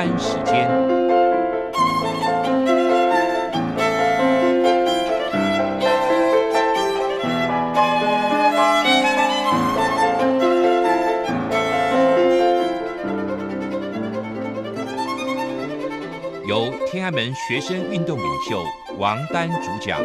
丹时间，由天安门学生运动领袖王丹主讲。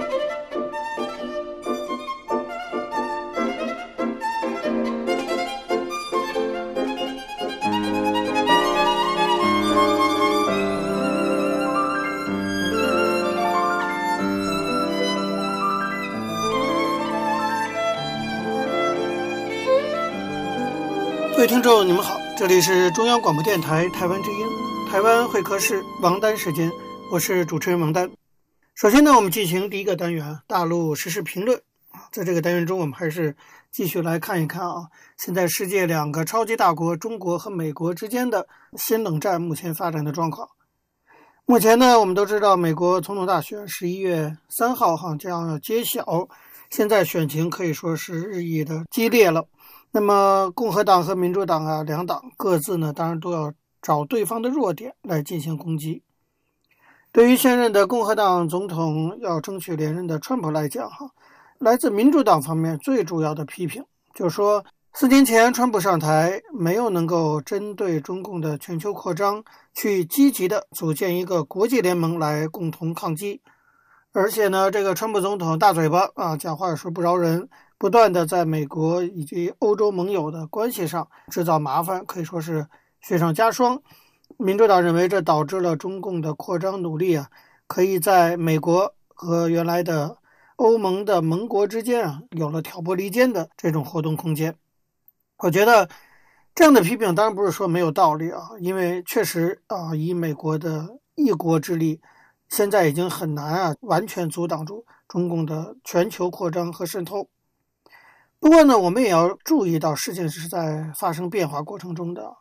这里是中央广播电台台湾之音，台湾会客室王丹时间，我是主持人王丹。首先呢，我们进行第一个单元，大陆时事评论。啊在这个单元中，我们还是继续来看一看啊，现在世界两个超级大国中国和美国之间的新冷战目前发展的状况。目前呢，我们都知道，美国总统大选十一月三号哈将要揭晓，现在选情可以说是日益的激烈了。那么，共和党和民主党啊，两党各自呢，当然都要找对方的弱点来进行攻击。对于现任的共和党总统要争取连任的川普来讲，哈，来自民主党方面最主要的批评就是说，四年前川普上台没有能够针对中共的全球扩张去积极的组建一个国际联盟来共同抗击，而且呢，这个川普总统大嘴巴啊，讲话也是不饶人。不断的在美国以及欧洲盟友的关系上制造麻烦，可以说是雪上加霜。民主党认为这导致了中共的扩张努力啊，可以在美国和原来的欧盟的盟国之间啊，有了挑拨离间的这种活动空间。我觉得这样的批评当然不是说没有道理啊，因为确实啊，以美国的一国之力，现在已经很难啊，完全阻挡住中共的全球扩张和渗透。不过呢，我们也要注意到，事情是在发生变化过程中的。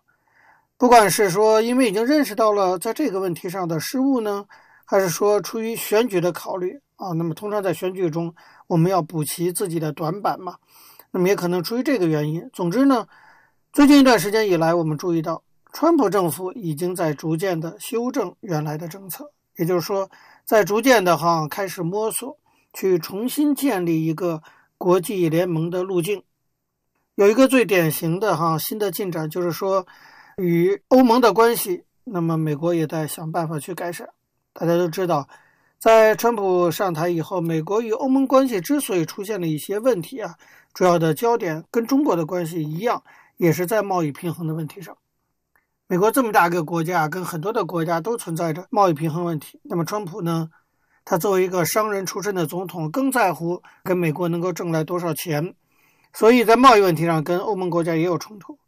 不管是说因为已经认识到了在这个问题上的失误呢，还是说出于选举的考虑啊，那么通常在选举中我们要补齐自己的短板嘛，那么也可能出于这个原因。总之呢，最近一段时间以来，我们注意到，川普政府已经在逐渐的修正原来的政策，也就是说，在逐渐的哈开始摸索，去重新建立一个。国际联盟的路径有一个最典型的哈新的进展，就是说与欧盟的关系，那么美国也在想办法去改善。大家都知道，在川普上台以后，美国与欧盟关系之所以出现了一些问题啊，主要的焦点跟中国的关系一样，也是在贸易平衡的问题上。美国这么大个国家，跟很多的国家都存在着贸易平衡问题。那么川普呢？他作为一个商人出身的总统，更在乎跟美国能够挣来多少钱，所以在贸易问题上跟欧盟国家也有冲突。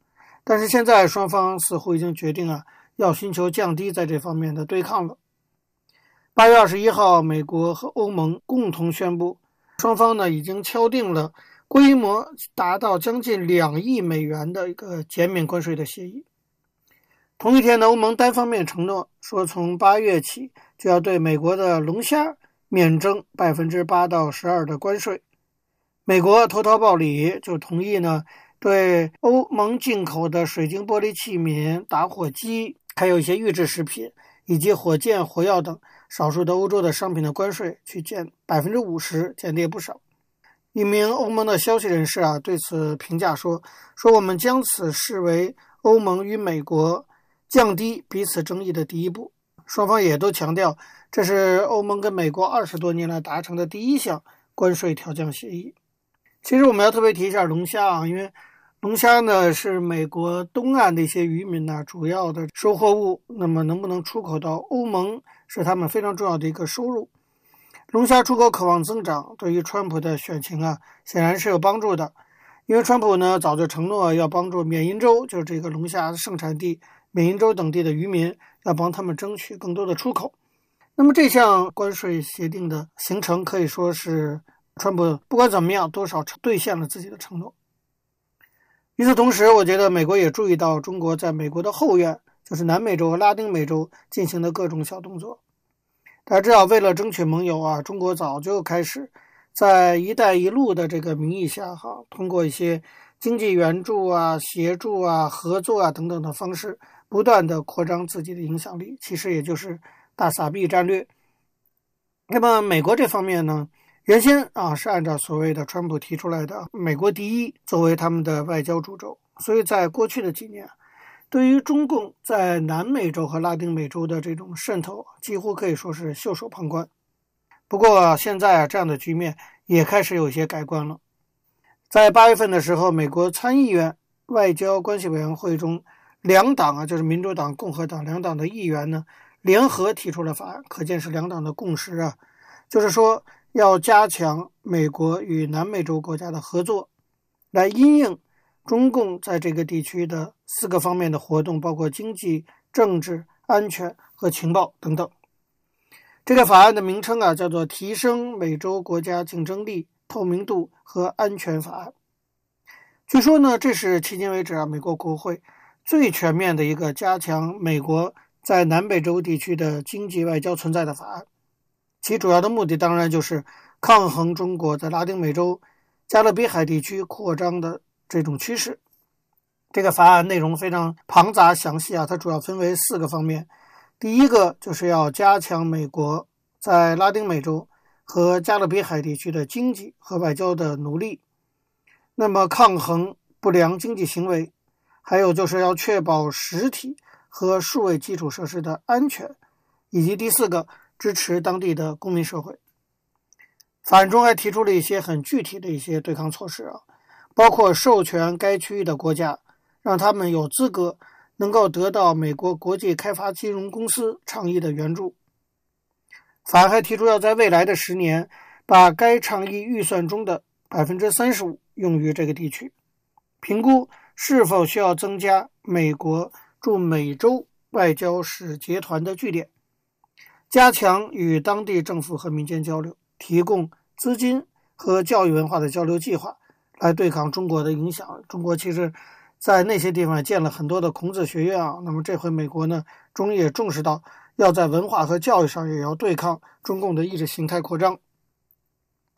但是现在双方似乎已经决定啊，要寻求降低在这方面的对抗了。八月二十一号，美国和欧盟共同宣布，双方呢已经敲定了规模达到将近两亿美元的一个减免关税的协议。同一天呢，欧盟单方面承诺说，从八月起。就要对美国的龙虾免征百分之八到十二的关税。美国投桃报李，就同意呢，对欧盟进口的水晶玻璃器皿、打火机，还有一些预制食品以及火箭、火药等少数的欧洲的商品的关税去减百分之五十，减的也不少。一名欧盟的消息人士啊，对此评价说：“说我们将此视为欧盟与美国降低彼此争议的第一步。”双方也都强调，这是欧盟跟美国二十多年来达成的第一项关税调降协议。其实我们要特别提一下龙虾啊，因为龙虾呢是美国东岸的一些渔民呢主要的收获物。那么能不能出口到欧盟，是他们非常重要的一个收入。龙虾出口渴望增长，对于川普的选情啊，显然是有帮助的。因为川普呢早就承诺要帮助缅因州，就是这个龙虾的盛产地缅因州等地的渔民。要帮他们争取更多的出口，那么这项关税协定的形成可以说是川普不管怎么样，多少兑现了自己的承诺。与此同时，我觉得美国也注意到中国在美国的后院，就是南美洲和拉丁美洲进行的各种小动作。大家知道，为了争取盟友啊，中国早就开始在“一带一路”的这个名义下，哈，通过一些经济援助啊、协助啊、合作啊等等的方式。不断地扩张自己的影响力，其实也就是大撒币战略。那么美国这方面呢，原先啊是按照所谓的川普提出来的“美国第一”作为他们的外交主轴，所以在过去的几年，对于中共在南美洲和拉丁美洲的这种渗透，几乎可以说是袖手旁观。不过现在啊，这样的局面也开始有些改观了。在八月份的时候，美国参议院外交关系委员会中，两党啊，就是民主党、共和党两党的议员呢，联合提出了法案，可见是两党的共识啊。就是说，要加强美国与南美洲国家的合作，来因应中共在这个地区的四个方面的活动，包括经济、政治、安全和情报等等。这个法案的名称啊，叫做《提升美洲国家竞争力、透明度和安全法案》。据说呢，这是迄今为止啊，美国国会最全面的一个加强美国在南美洲地区的经济外交存在的法案。其主要的目的当然就是抗衡中国在拉丁美洲、加勒比海地区扩张的这种趋势。这个法案内容非常庞杂详细啊，它主要分为四个方面。第一个就是要加强美国在拉丁美洲和加勒比海地区的经济和外交的努力。那么抗衡不良经济行为，还有就是要确保实体和数位基础设施的安全，以及第四个支持当地的公民社会。法案中还提出了一些很具体的一些对抗措施啊，包括授权该区域的国家，让他们有资格能够得到美国国际开发金融公司倡议的援助。法案还提出要在未来的十年把该倡议预算中的百分之三十五。用于这个地区，评估是否需要增加美国驻美洲外交使节团的据点，加强与当地政府和民间交流，提供资金和教育文化的交流计划，来对抗中国的影响。中国其实，在那些地方建了很多的孔子学院啊。那么这回美国呢，终于也重视到要在文化和教育上也要对抗中共的意识形态扩张。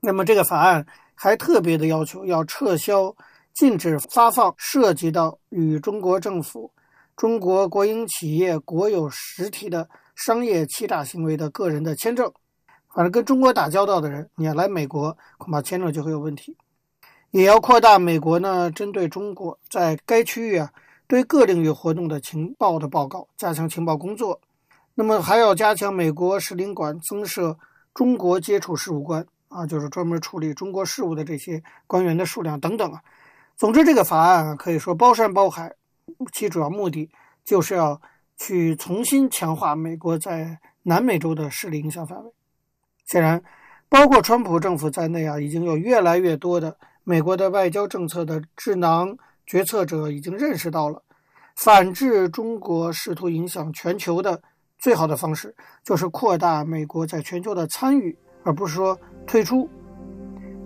那么这个法案。还特别的要求要撤销禁止发放涉及到与中国政府、中国国营企业国有实体的商业欺诈行为的个人的签证。反正跟中国打交道的人，你要来美国，恐怕签证就会有问题。也要扩大美国呢针对中国在该区域啊对各领域活动的情报的报告，加强情报工作。那么还要加强美国使领馆增设中国接触事务官。啊，就是专门处理中国事务的这些官员的数量等等啊。总之，这个法案啊，可以说包山包海，其主要目的就是要去重新强化美国在南美洲的势力影响范围。显然，包括川普政府在内啊，已经有越来越多的美国的外交政策的智囊决策者已经认识到了，反制中国试图影响全球的最好的方式，就是扩大美国在全球的参与。而不是说退出。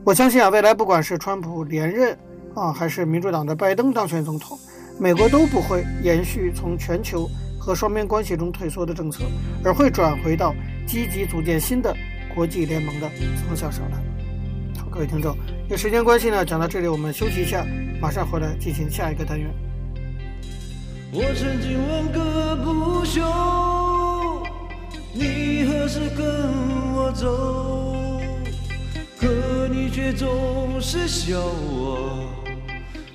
我相信啊，未来不管是川普连任啊，还是民主党的拜登当选总统，美国都不会延续从全球和双边关系中退缩的政策，而会转回到积极组建新的国际联盟的方向上来。好，各位听众，因时间关系呢，讲到这里我们休息一下，马上回来进行下一个单元。我曾经问个不休，你何时跟我走，可你却总是笑我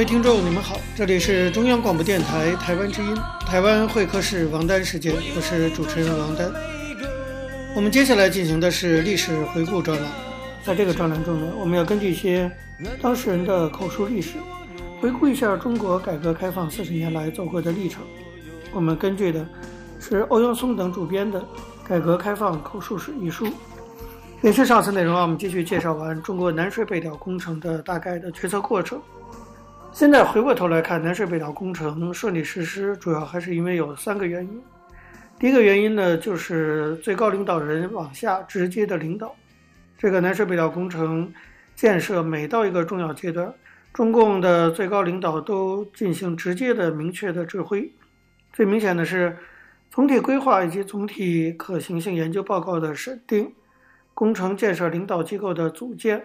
各位听众，你们好，这里是中央广播电台台湾之音，台湾会客室王丹时间，我是主持人王丹。我们接下来进行的是历史回顾专栏。在这个专栏中呢，我们要根据一些当事人的口述历史，回顾一下中国改革开放四十年来走过的历程。我们根据的是欧阳松等主编的《改革开放口述史》一书。延续上次内容啊，我们继续介绍完中国南水北调工程的大概的决策过程。现在回过头来看，南水北调工程顺利实施，主要还是因为有三个原因。第一个原因呢，就是最高领导人往下直接的领导。这个南水北调工程建设每到一个重要阶段，中共的最高领导都进行直接的、明确的指挥。最明显的是，总体规划以及总体可行性研究报告的审定，工程建设领导机构的组建，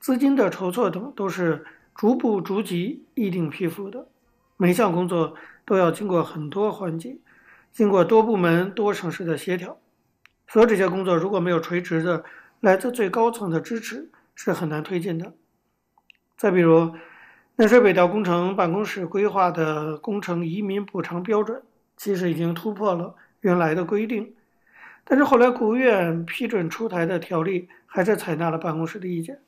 资金的筹措等，都是。逐步逐级议定批复的，每项工作都要经过很多环节，经过多部门多省市的协调。所有这些工作如果没有垂直的来自最高层的支持，是很难推进的。再比如，南水北调工程办公室规划的工程移民补偿标准，其实已经突破了原来的规定，但是后来国务院批准出台的条例，还是采纳了办公室的意见。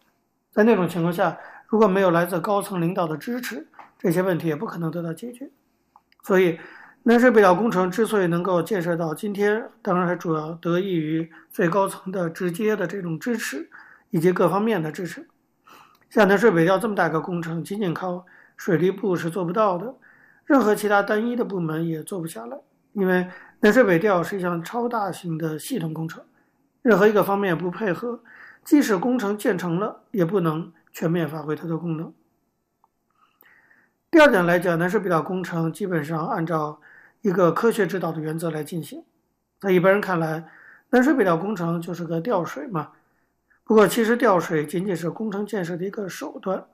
在那种情况下，如果没有来自高层领导的支持，这些问题也不可能得到解决。所以，南水北调工程之所以能够建设到今天，当然还主要得益于最高层的直接的这种支持，以及各方面的支持。像南水北调这么大个工程，仅仅靠水利部是做不到的，任何其他单一的部门也做不下来，因为南水北调是一项超大型的系统工程，任何一个方面不配合，即使工程建成了，也不能。全面发挥它的功能。第二点来讲，南水北调工程基本上按照一个科学指导的原则来进行。在一般人看来，南水北调工程就是个调水嘛。不过，其实调水仅仅是工程建设的一个手段，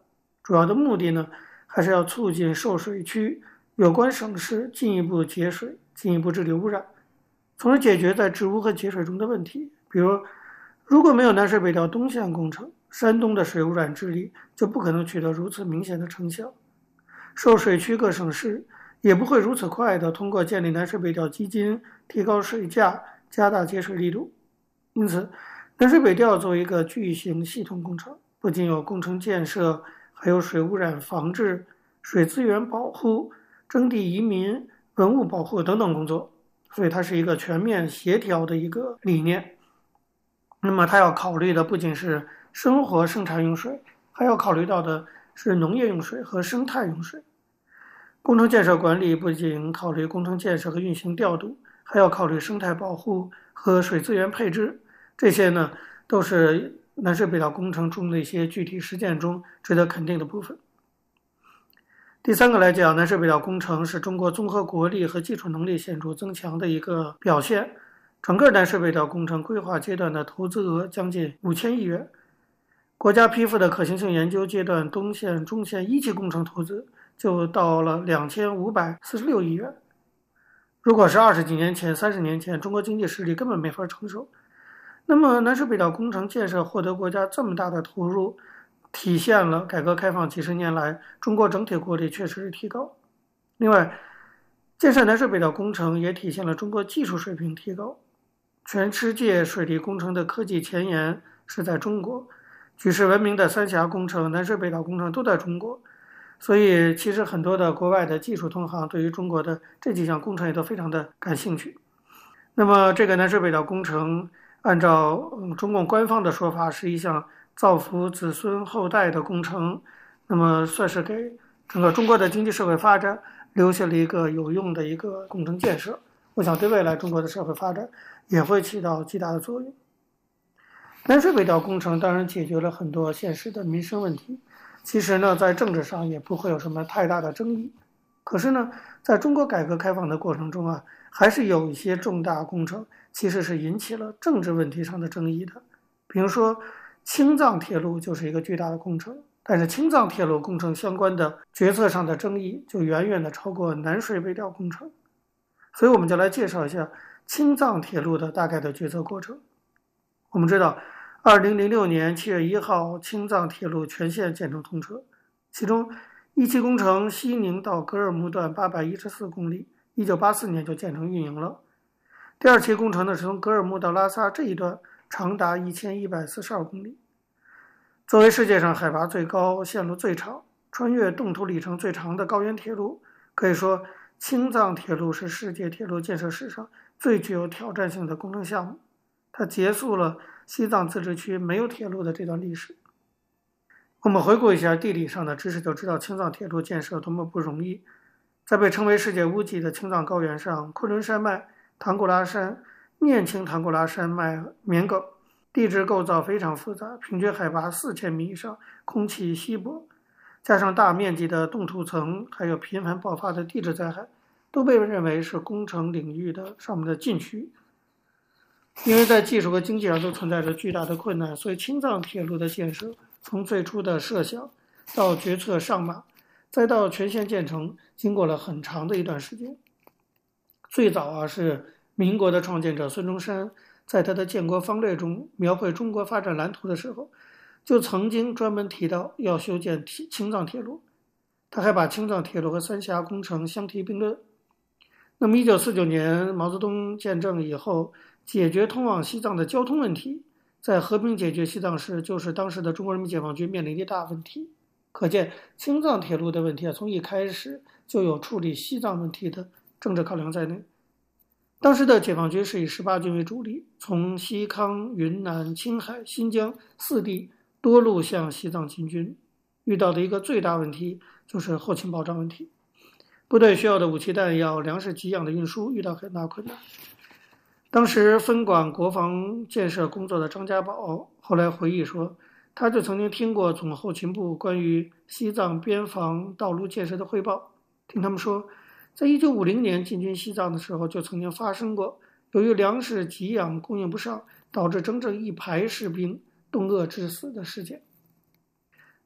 主要的目的呢，还是要促进受水区有关省市进一步节水、进一步治理污染，从而解决在治污和节水中的问题。比如，如果没有南水北调东线工程，山东的水污染治理就不可能取得如此明显的成效，受水区各省市也不会如此快地通过建立南水北调基金，提高水价，加大节水力度。因此，南水北调作为一个巨型系统工程，不仅有工程建设，还有水污染防治、水资源保护、征地移民、文物保护等等工作，所以它是一个全面协调的一个理念。那么，它要考虑的不仅是生活生产用水，还要考虑到的是农业用水和生态用水。工程建设管理不仅考虑工程建设和运行调度，还要考虑生态保护和水资源配置。这些呢，都是南水北调工程中的一些具体实践中值得肯定的部分。第三个来讲，南水北调工程是中国综合国力和技术能力显著增强的一个表现。整个南水北调工程规划阶段的投资额将近五千亿元。国家批复的可行性研究阶段东线、中线一期工程投资就到了两千五百四十六亿元。如果是二十几年前、三十年前，中国经济实力根本没法承受。那么，南水北调工程建设获得国家这么大的投入，体现了改革开放几十年来中国整体国力确实是提高。另外，建设南水北调工程也体现了中国技术水平提高。全世界水利工程的科技前沿是在中国。举世闻名的三峡工程、南水北调工程都在中国，所以其实很多的国外的技术同行对于中国的这几项工程也都非常的感兴趣。那么，这个南水北调工程，按照嗯中共官方的说法，是一项造福子孙后代的工程，那么算是给整个中国的经济社会发展留下了一个有用的一个工程建设。我想，对未来中国的社会发展也会起到极大的作用。南水北调工程当然解决了很多现实的民生问题，其实呢，在政治上也不会有什么太大的争议。可是呢，在中国改革开放的过程中啊，还是有一些重大工程其实是引起了政治问题上的争议的。比如说，青藏铁路就是一个巨大的工程，但是青藏铁路工程相关的决策上的争议就远远的超过南水北调工程。所以，我们就来介绍一下青藏铁路的大概的决策过程。我们知道。二零零六年七月一号，青藏铁路全线建成通车，其中一期工程西宁到格尔木段八百一十四公里，一九八四年就建成运营了。第二期工程呢，是从格尔木到拉萨这一段，长达一千一百四十二公里。作为世界上海拔最高、线路最长、穿越冻土里程最长的高原铁路，可以说青藏铁路是世界铁路建设史上最具有挑战性的工程项目。它结束了西藏自治区没有铁路的这段历史。我们回顾一下地理上的知识，就知道青藏铁路建设多么不容易。在被称为世界屋脊的青藏高原上，昆仑山脉、唐古拉山、念青唐古拉山脉、绵佻，地质构造非常复杂，平均海拔四千米以上，空气稀薄，加上大面积的冻土层，还有频繁爆发的地质灾害，都被认为是工程领域的上面的禁区。因为在技术和经济上都存在着巨大的困难，所以青藏铁路的建设。从最初的设想到决策上马，再到全线建成，经过了很长的一段时间。最早啊，是民国的创建者孙中山在他的建国方略中描绘中国发展蓝图的时候，就曾经专门提到要修建青藏铁路。他还把青藏铁路和三峡工程相提并论。那么，一九四九年毛泽东建政以后，解决通往西藏的交通问题。在和平解决西藏时，就是当时的中国人民解放军面临的大问题。可见青藏铁路的问题啊，从一开始就有处理西藏问题的政治考量在内。当时的解放军是以十八军为主力，从西康、云南、青海、新疆四地多路向西藏进军，遇到的一个最大问题就是后勤保障问题，部队需要的武器弹药、粮食给养的运输遇到很大困难。当时分管国防建设工作的张家宝后来回忆说，他就曾经听过总后勤部关于西藏边防道路建设的汇报，听他们说，在一九五零年进军西藏的时候，就曾经发生过由于粮食给养供应不上，导致整整一排士兵冻饿致死的事件。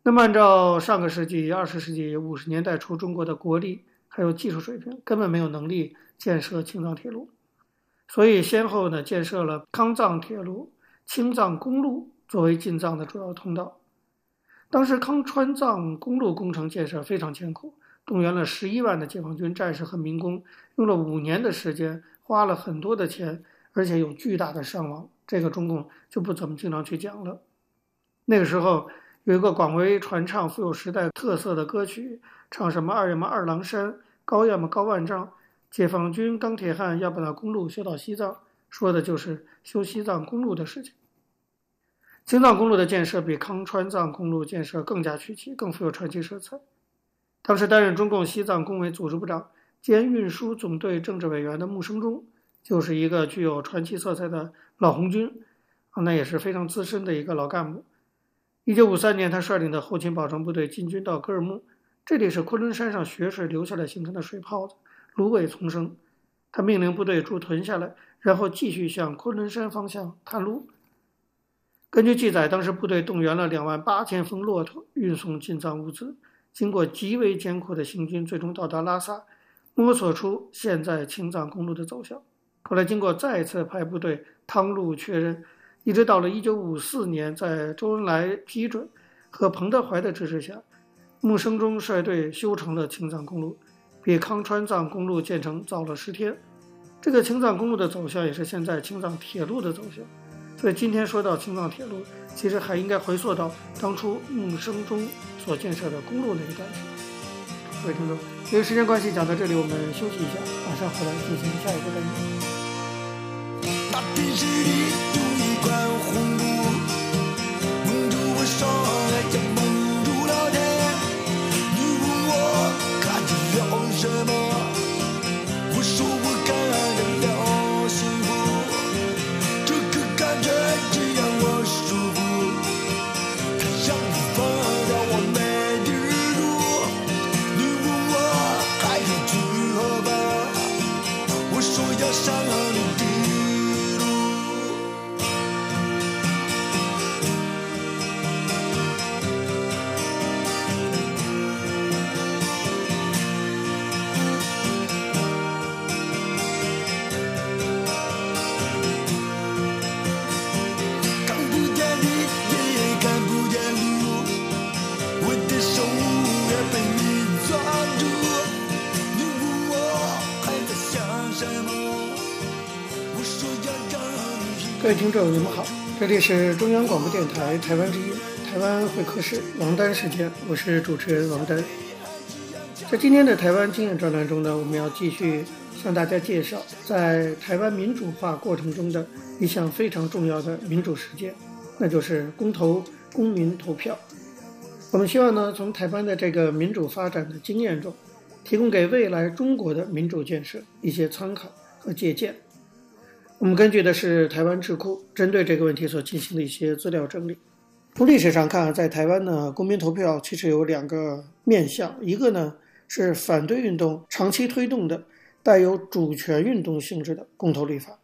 那么，按照上个世纪二十世纪五十年代初中国的国力还有技术水平，根本没有能力建设青藏铁路。所以，先后呢建设了康藏铁路、青藏公路作为进藏的主要通道。当时康川藏公路工程建设非常艰苦，动员了十一万的解放军战士和民工，用了五年的时间，花了很多的钱，而且有巨大的伤亡。这个中共就不怎么经常去讲了。那个时候有一个广为传唱、富有时代特色的歌曲，唱什么“二月嘛二郎山，高要么高万丈”。解放军钢铁汉要把那公路修到西藏，说的就是修西藏公路的事情。青藏公路的建设比康川藏公路建设更加曲奇，更富有传奇色彩。当时担任中共西藏工委组织部长兼运输总队政治委员的穆生中，就是一个具有传奇色彩的老红军，啊，那也是非常资深的一个老干部。一九五三年，他率领的后勤保障部队进军到格尔木，这里是昆仑山上雪水流下来形成的水泡子。芦苇丛生，他命令部队驻屯下来，然后继续向昆仑山方向探路。根据记载，当时部队动员了两万八千峰骆驼运送进藏物资，经过极为艰苦的行军，最终到达拉萨，摸索出现在青藏公路的走向。后来经过再次派部队趟路确认，一直到了一九五四年，在周恩来批准和彭德怀的支持下，穆生中率队修成了青藏公路。比康川藏公路建成早了十天，这个青藏公路的走向也是现在青藏铁路的走向。所以今天说到青藏铁路，其实还应该回溯到当初穆生中所建设的公路那一段。各位听众，由于时间关系，讲到这里，我们休息一下，马上回来进行下一个单元。各位听众，你们好，这里是中央广播电台台湾之音，台湾会客室王丹时间，我是主持人王丹。在今天的台湾经验专栏中呢，我们要继续向大家介绍在台湾民主化过程中的一项非常重要的民主实践，那就是公投、公民投票。我们希望呢，从台湾的这个民主发展的经验中，提供给未来中国的民主建设一些参考和借鉴。我们根据的是台湾智库针对这个问题所进行的一些资料整理。从历史上看，在台湾呢，公民投票其实有两个面向，一个呢是反对运动长期推动的带有主权运动性质的公投立法，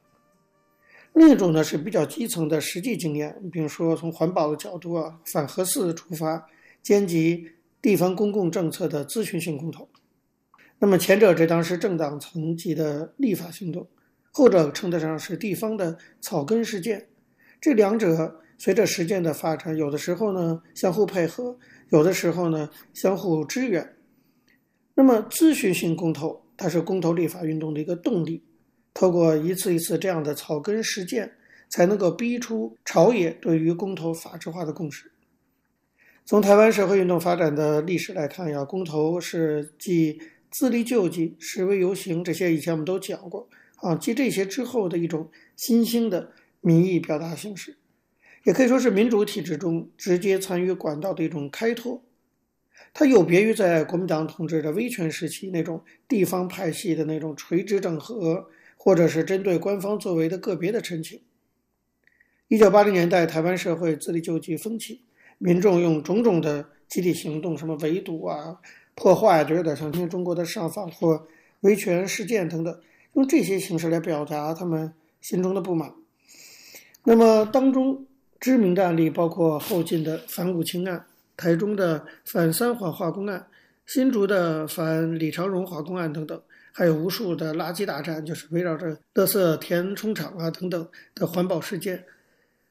另一种呢是比较基层的实际经验，比如说从环保的角度啊，反核四出发。兼及地方公共政策的咨询性公投，那么前者这当是政党层级的立法行动，后者称得上是地方的草根实践。这两者随着实践的发展，有的时候呢相互配合，有的时候呢相互支援。那么咨询性公投，它是公投立法运动的一个动力，透过一次一次这样的草根实践，才能够逼出朝野对于公投法制化的共识。从台湾社会运动发展的历史来看呀，公投是继自力救济、示威游行这些以前我们都讲过啊，继这些之后的一种新兴的民意表达形式，也可以说是民主体制中直接参与管道的一种开拓。它有别于在国民党统治的威权时期那种地方派系的那种垂直整合，或者是针对官方作为的个别的陈情。一九八零年代，台湾社会自力救济风起。民众用种种的集体行动，什么围堵啊、破坏啊，就有点像今天中国的上访或维权事件等等，用这些形式来表达他们心中的不满。那么当中知名的案例包括后晋的反五轻案、台中的反三环化工案、新竹的反李长荣化工案等等，还有无数的垃圾大战，就是围绕着垃圾填充场啊等等的环保事件。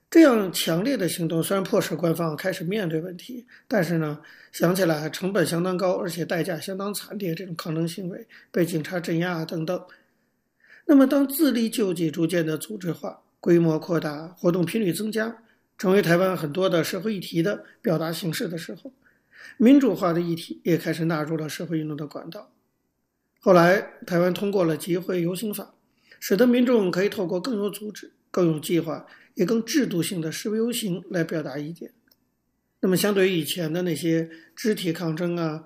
这样强烈的行动虽然迫使官方开始面对问题，但是呢，想起来成本相当高，而且代价相当惨烈。这种抗争行为被警察镇压等等。那么，当自力救济逐渐的组织化、规模扩大、活动频率增加，成为台湾很多的社会议题的表达形式的时候，民主化的议题也开始纳入了社会运动的管道。后来，台湾通过了集会游行法，使得民众可以透过更有组织、更有计划。也更制度性的示威游行来表达意见。那么，相对于以前的那些肢体抗争啊，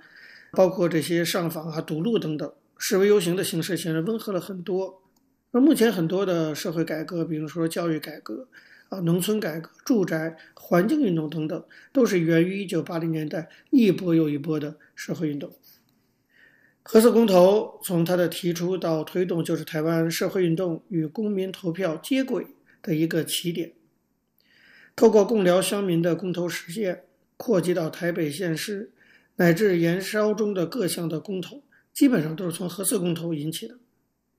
包括这些上访啊、堵路等等，示威游行的形式显然温和了很多。而目前很多的社会改革，比如说教育改革啊、农村改革、住宅、环境运动等等，都是源于1980年代一波又一波的社会运动。核四公投从它的提出到推动，就是台湾社会运动与公民投票接轨的一个起点，透过共寮乡民的公投实践，扩及到台北县市，乃至延烧中的各项的公投，基本上都是从核四公投引起的。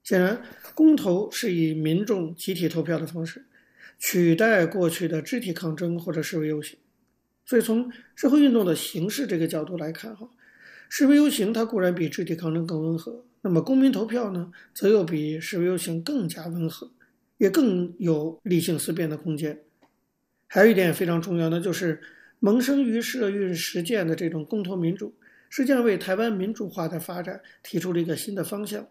显然，公投是以民众集体投票的方式，取代过去的肢体抗争或者示威游行。所以，从社会运动的形式这个角度来看，哈，示威游行它固然比肢体抗争更温和，那么公民投票呢，则又比示威游行更加温和。也更有理性思辨的空间。还有一点非常重要的，就是萌生于社运实践的这种公投民主，实际上为台湾民主化的发展提出了一个新的方向。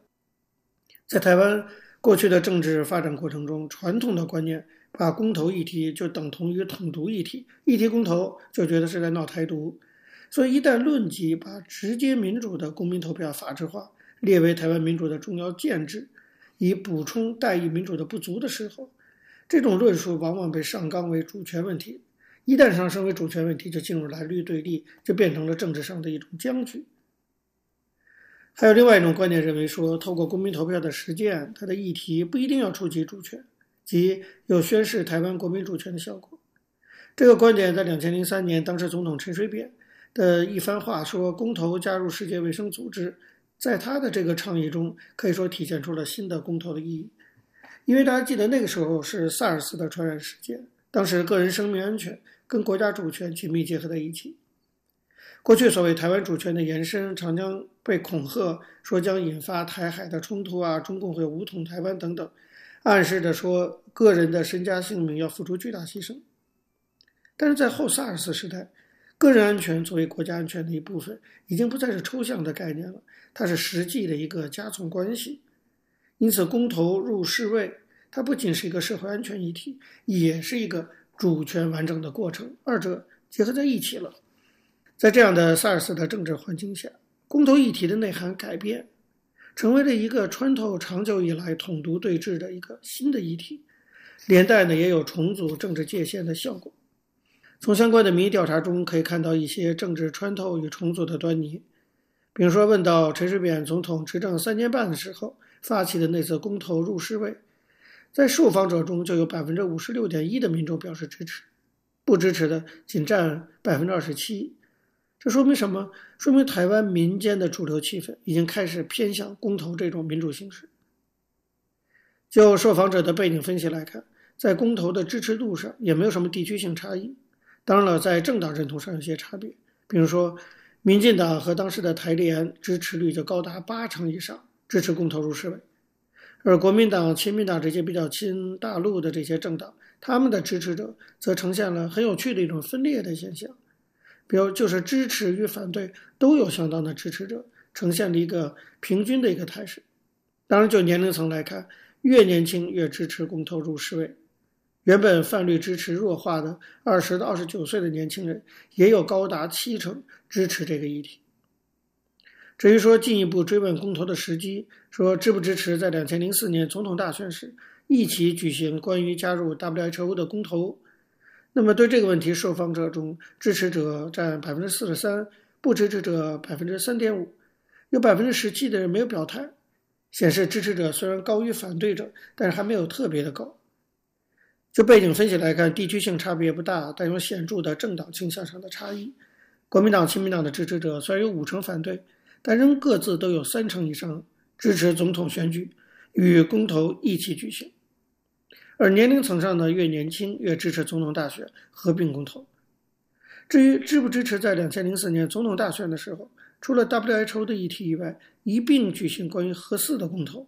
在台湾过去的政治发展过程中，传统的观念把公投议题就等同于统独议题，议题公投就觉得是在闹台独。所以一旦论及把直接民主的公民投票法制化列为台湾民主的重要建制，以补充代议民主的不足的时候，这种论述往往被上纲为主权问题。一旦上升为主权问题，就进入蓝绿对立，就变成了政治上的一种僵局。还有另外一种观点认为说，透过公民投票的实践，它的议题不一定要触及主权，即有宣示台湾国民主权的效果。这个观点在两千零三年，当时总统陈水扁的一番话说：“公投加入世界卫生组织。”在他的这个倡议中，可以说体现出了新的公投的意义，因为大家记得那个时候是萨尔斯的传染事件，当时个人生命安全跟国家主权紧密结合在一起。过去所谓台湾主权的延伸，常将被恐吓说将引发台海的冲突啊，中共会武统台湾等等，暗示着说个人的身家性命要付出巨大牺牲。但是在后萨尔斯时代，个人安全作为国家安全的一部分，已经不再是抽象的概念了，它是实际的一个加总关系。因此，公投入世卫，它不仅是一个社会安全议题，也是一个主权完整的过程，二者结合在一起了。在这样的萨尔斯的政治环境下，公投议题的内涵改变，成为了一个穿透长久以来统独对峙的一个新的议题，连带呢也有重组政治界限的效果。从相关的民意调查中可以看到一些政治穿透与重组的端倪，比如说问到陈水扁总统执政三年半的时候发起的那次公投入世卫，在受访者中就有百分之五十六点一的民众表示支持，不支持的仅占百分之二十七。这说明什么？说明台湾民间的主流气氛已经开始偏向公投这种民主形式。就受访者的背景分析来看，在公投的支持度上也没有什么地区性差异。当然了，在政党认同上有些差别，比如说，民进党和当时的台联支持率就高达八成以上，支持公投入世卫；而国民党、亲民党这些比较亲大陆的这些政党，他们的支持者则呈现了很有趣的一种分裂的现象。比如，就是支持与反对都有相当的支持者，呈现了一个平均的一个态势。当然，就年龄层来看，越年轻越支持公投入世卫。原本泛绿支持弱化的二十到二十九岁的年轻人，也有高达七成支持这个议题。至于说进一步追问公投的时机，说支不支持在两千零四年总统大选时一起举行关于加入 WHO 的公投。那么，对这个问题，受访者中支持者占百分之四十三，不支持者百分之三点五，有百分之十七的人没有表态，显示支持者虽然高于反对者，但是还没有特别的高。就背景分析来看，地区性差别不大，但有显著的政党倾向上的差异。国民党、亲民党的支持者虽然有五成反对，但仍各自都有三成以上支持总统选举与公投一起举行。而年龄层上呢，越年轻越支持总统大选合并公投。至于支不支持在两千零四年总统大选的时候，除了 WHO 的议题以外，一并举行关于核四的公投，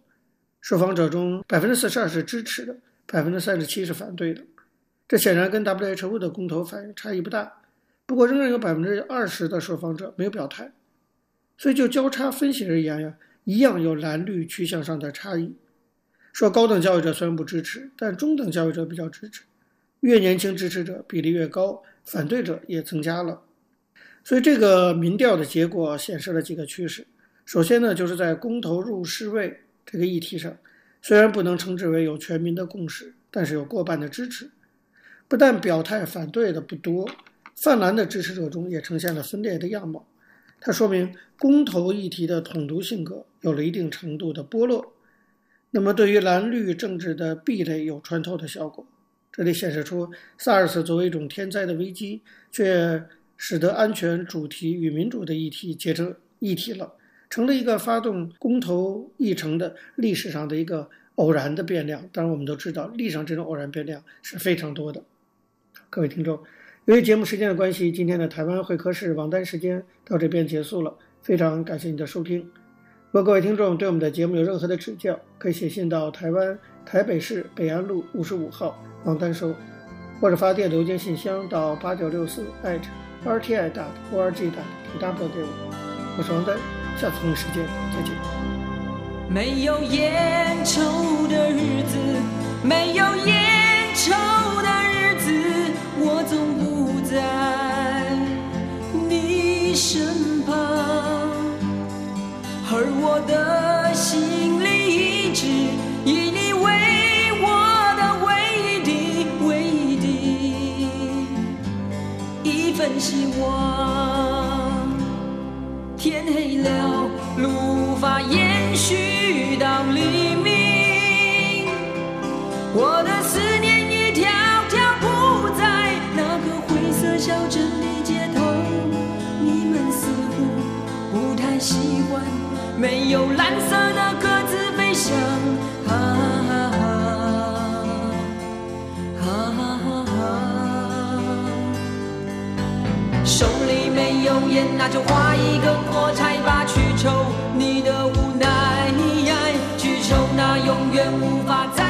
受访者中百分之四十二是支持的，百分之三十七是反对的。这显然跟 WHO 的公投反应差异不大。不过仍然有百分之二十的受访者没有表态。所以就交叉分析而言呀，一样有蓝绿趋向上的差异。说高等教育者虽然不支持，但中等教育者比较支持。越年轻支持者比例越高，反对者也增加了。所以这个民调的结果显示了几个趋势。首先呢，就是在公投入世卫这个议题上，虽然不能称之为有全民的共识，但是有过半的支持。不但表态反对的不多，泛蓝的支持者中也呈现了分裂的样貌。它说明公投议题的统独性格有了一定程度的剥落。那么，对于蓝绿政治的壁垒有穿透的效果，这里显示出 SARS 作为一种天灾的危机，却使得安全主题与民主的议题结成一体了，成了一个发动公投议程的历史上的一个偶然的变量。当然，我们都知道历史上这种偶然变量是非常多的。各位听众，由于节目时间的关系，今天的台湾会客室王丹时间到这边结束了，非常感谢你的收听。如果各位听众对我们的节目有任何的指教，可以写信到台湾台北市北安路五十五号王丹收，或者发电邮件信箱到八九六四 @rti.org.tw 给我。我是王丹，下次同一时间再见。没有烟抽的日子，没有烟抽的日子，我总不在你身旁。而我的心里一直以你为我的唯一的唯一的一份希望。天黑了，路无法延续到黎明，我的思念一条条铺在那个灰色小镇的街头，你们似乎不太喜欢。没有蓝色的鸽子飞翔，哈哈哈，哈哈哈。手里没有烟，那就划一根火柴吧，去抽你的无奈，去抽那永远无法再。